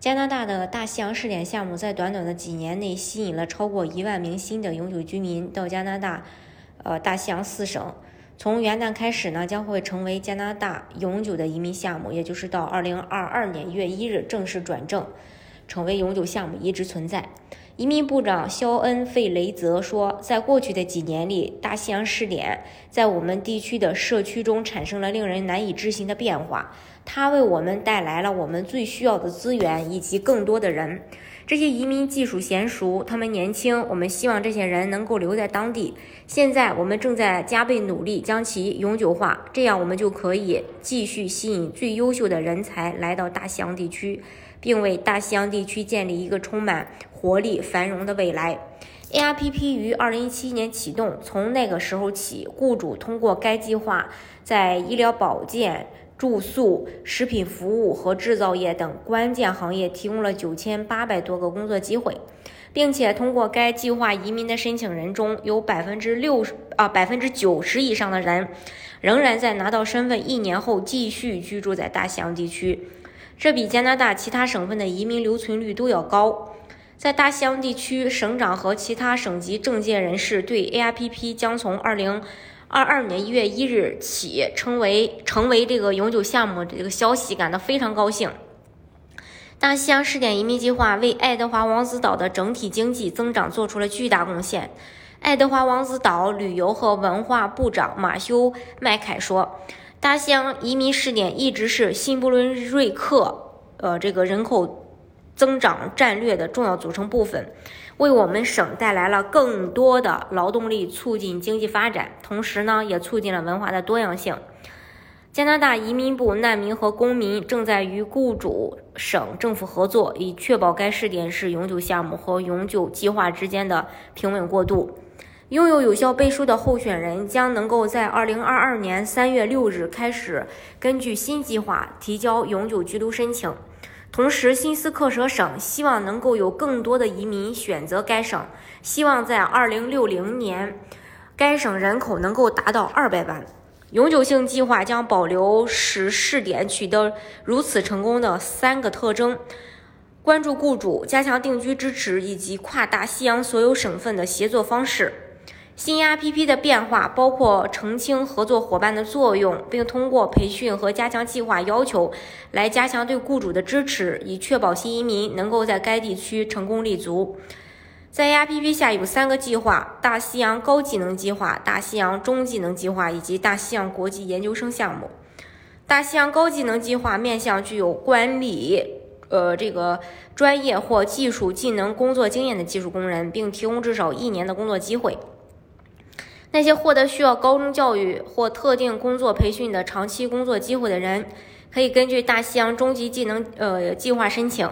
加拿大的大西洋试点项目在短短的几年内吸引了超过一万名新的永久居民到加拿大，呃，大西洋四省。从元旦开始呢，将会成为加拿大永久的移民项目，也就是到二零二二年一月一日正式转正，成为永久项目一直存在。移民部长肖恩·费雷泽说，在过去的几年里，大西洋试点在我们地区的社区中产生了令人难以置信的变化。它为我们带来了我们最需要的资源以及更多的人。这些移民技术娴熟，他们年轻，我们希望这些人能够留在当地。现在我们正在加倍努力将其永久化，这样我们就可以继续吸引最优秀的人才来到大西洋地区，并为大西洋地区建立一个充满活力、繁荣的未来。ARPP 于二零一七年启动，从那个时候起，雇主通过该计划在医疗保健。住宿、食品服务和制造业等关键行业提供了九千八百多个工作机会，并且通过该计划移民的申请人中有百分之六十啊百分之九十以上的人仍然在拿到身份一年后继续居住在大西洋地区，这比加拿大其他省份的移民留存率都要高。在大西洋地区，省长和其他省级政界人士对 AIPP 将从二零。二二年一月一日起，成为成为这个永久项目这个消息感到非常高兴。大西洋试点移民计划为爱德华王子岛的整体经济增长做出了巨大贡献。爱德华王子岛旅游和文化部长马修麦凯说：“大西洋移民试点一直是新布伦瑞克呃这个人口增长战略的重要组成部分。”为我们省带来了更多的劳动力，促进经济发展，同时呢，也促进了文化的多样性。加拿大移民部难民和公民正在与雇主省政府合作，以确保该试点是永久项目和永久计划之间的平稳过渡。拥有有效背书的候选人将能够在二零二二年三月六日开始根据新计划提交永久居留申请。同时，新斯克舍省希望能够有更多的移民选择该省，希望在二零六零年，该省人口能够达到二百万。永久性计划将保留使试点取得如此成功的三个特征：关注雇主、加强定居支持以及跨大西洋所有省份的协作方式。新 RPP 的变化包括澄清合作伙伴的作用，并通过培训和加强计划要求来加强对雇主的支持，以确保新移民能够在该地区成功立足。在 RPP 下有三个计划：大西洋高技能计划、大西洋中技能计划以及大西洋国际研究生项目。大西洋高技能计划面向具有管理、呃这个专业或技术技能工作经验的技术工人，并提供至少一年的工作机会。那些获得需要高中教育或特定工作培训的长期工作机会的人，可以根据大西洋中级技能呃计划申请。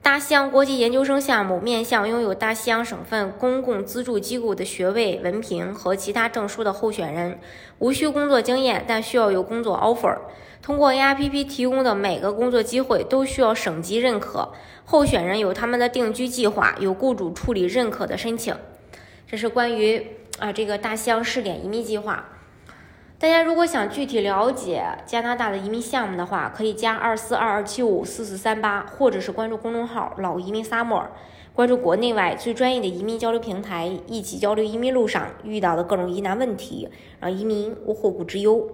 大西洋国际研究生项目面向拥有大西洋省份公共资助机构的学位文凭和其他证书的候选人，无需工作经验，但需要有工作 offer。通过 ARPP 提供的每个工作机会都需要省级认可，候选人有他们的定居计划，有雇主处理认可的申请。这是关于。啊，这个大西洋试点移民计划，大家如果想具体了解加拿大的移民项目的话，可以加二四二二七五四四三八，或者是关注公众号“老移民 summer”，关注国内外最专业的移民交流平台，一起交流移民路上遇到的各种疑难问题，让移民无后顾之忧。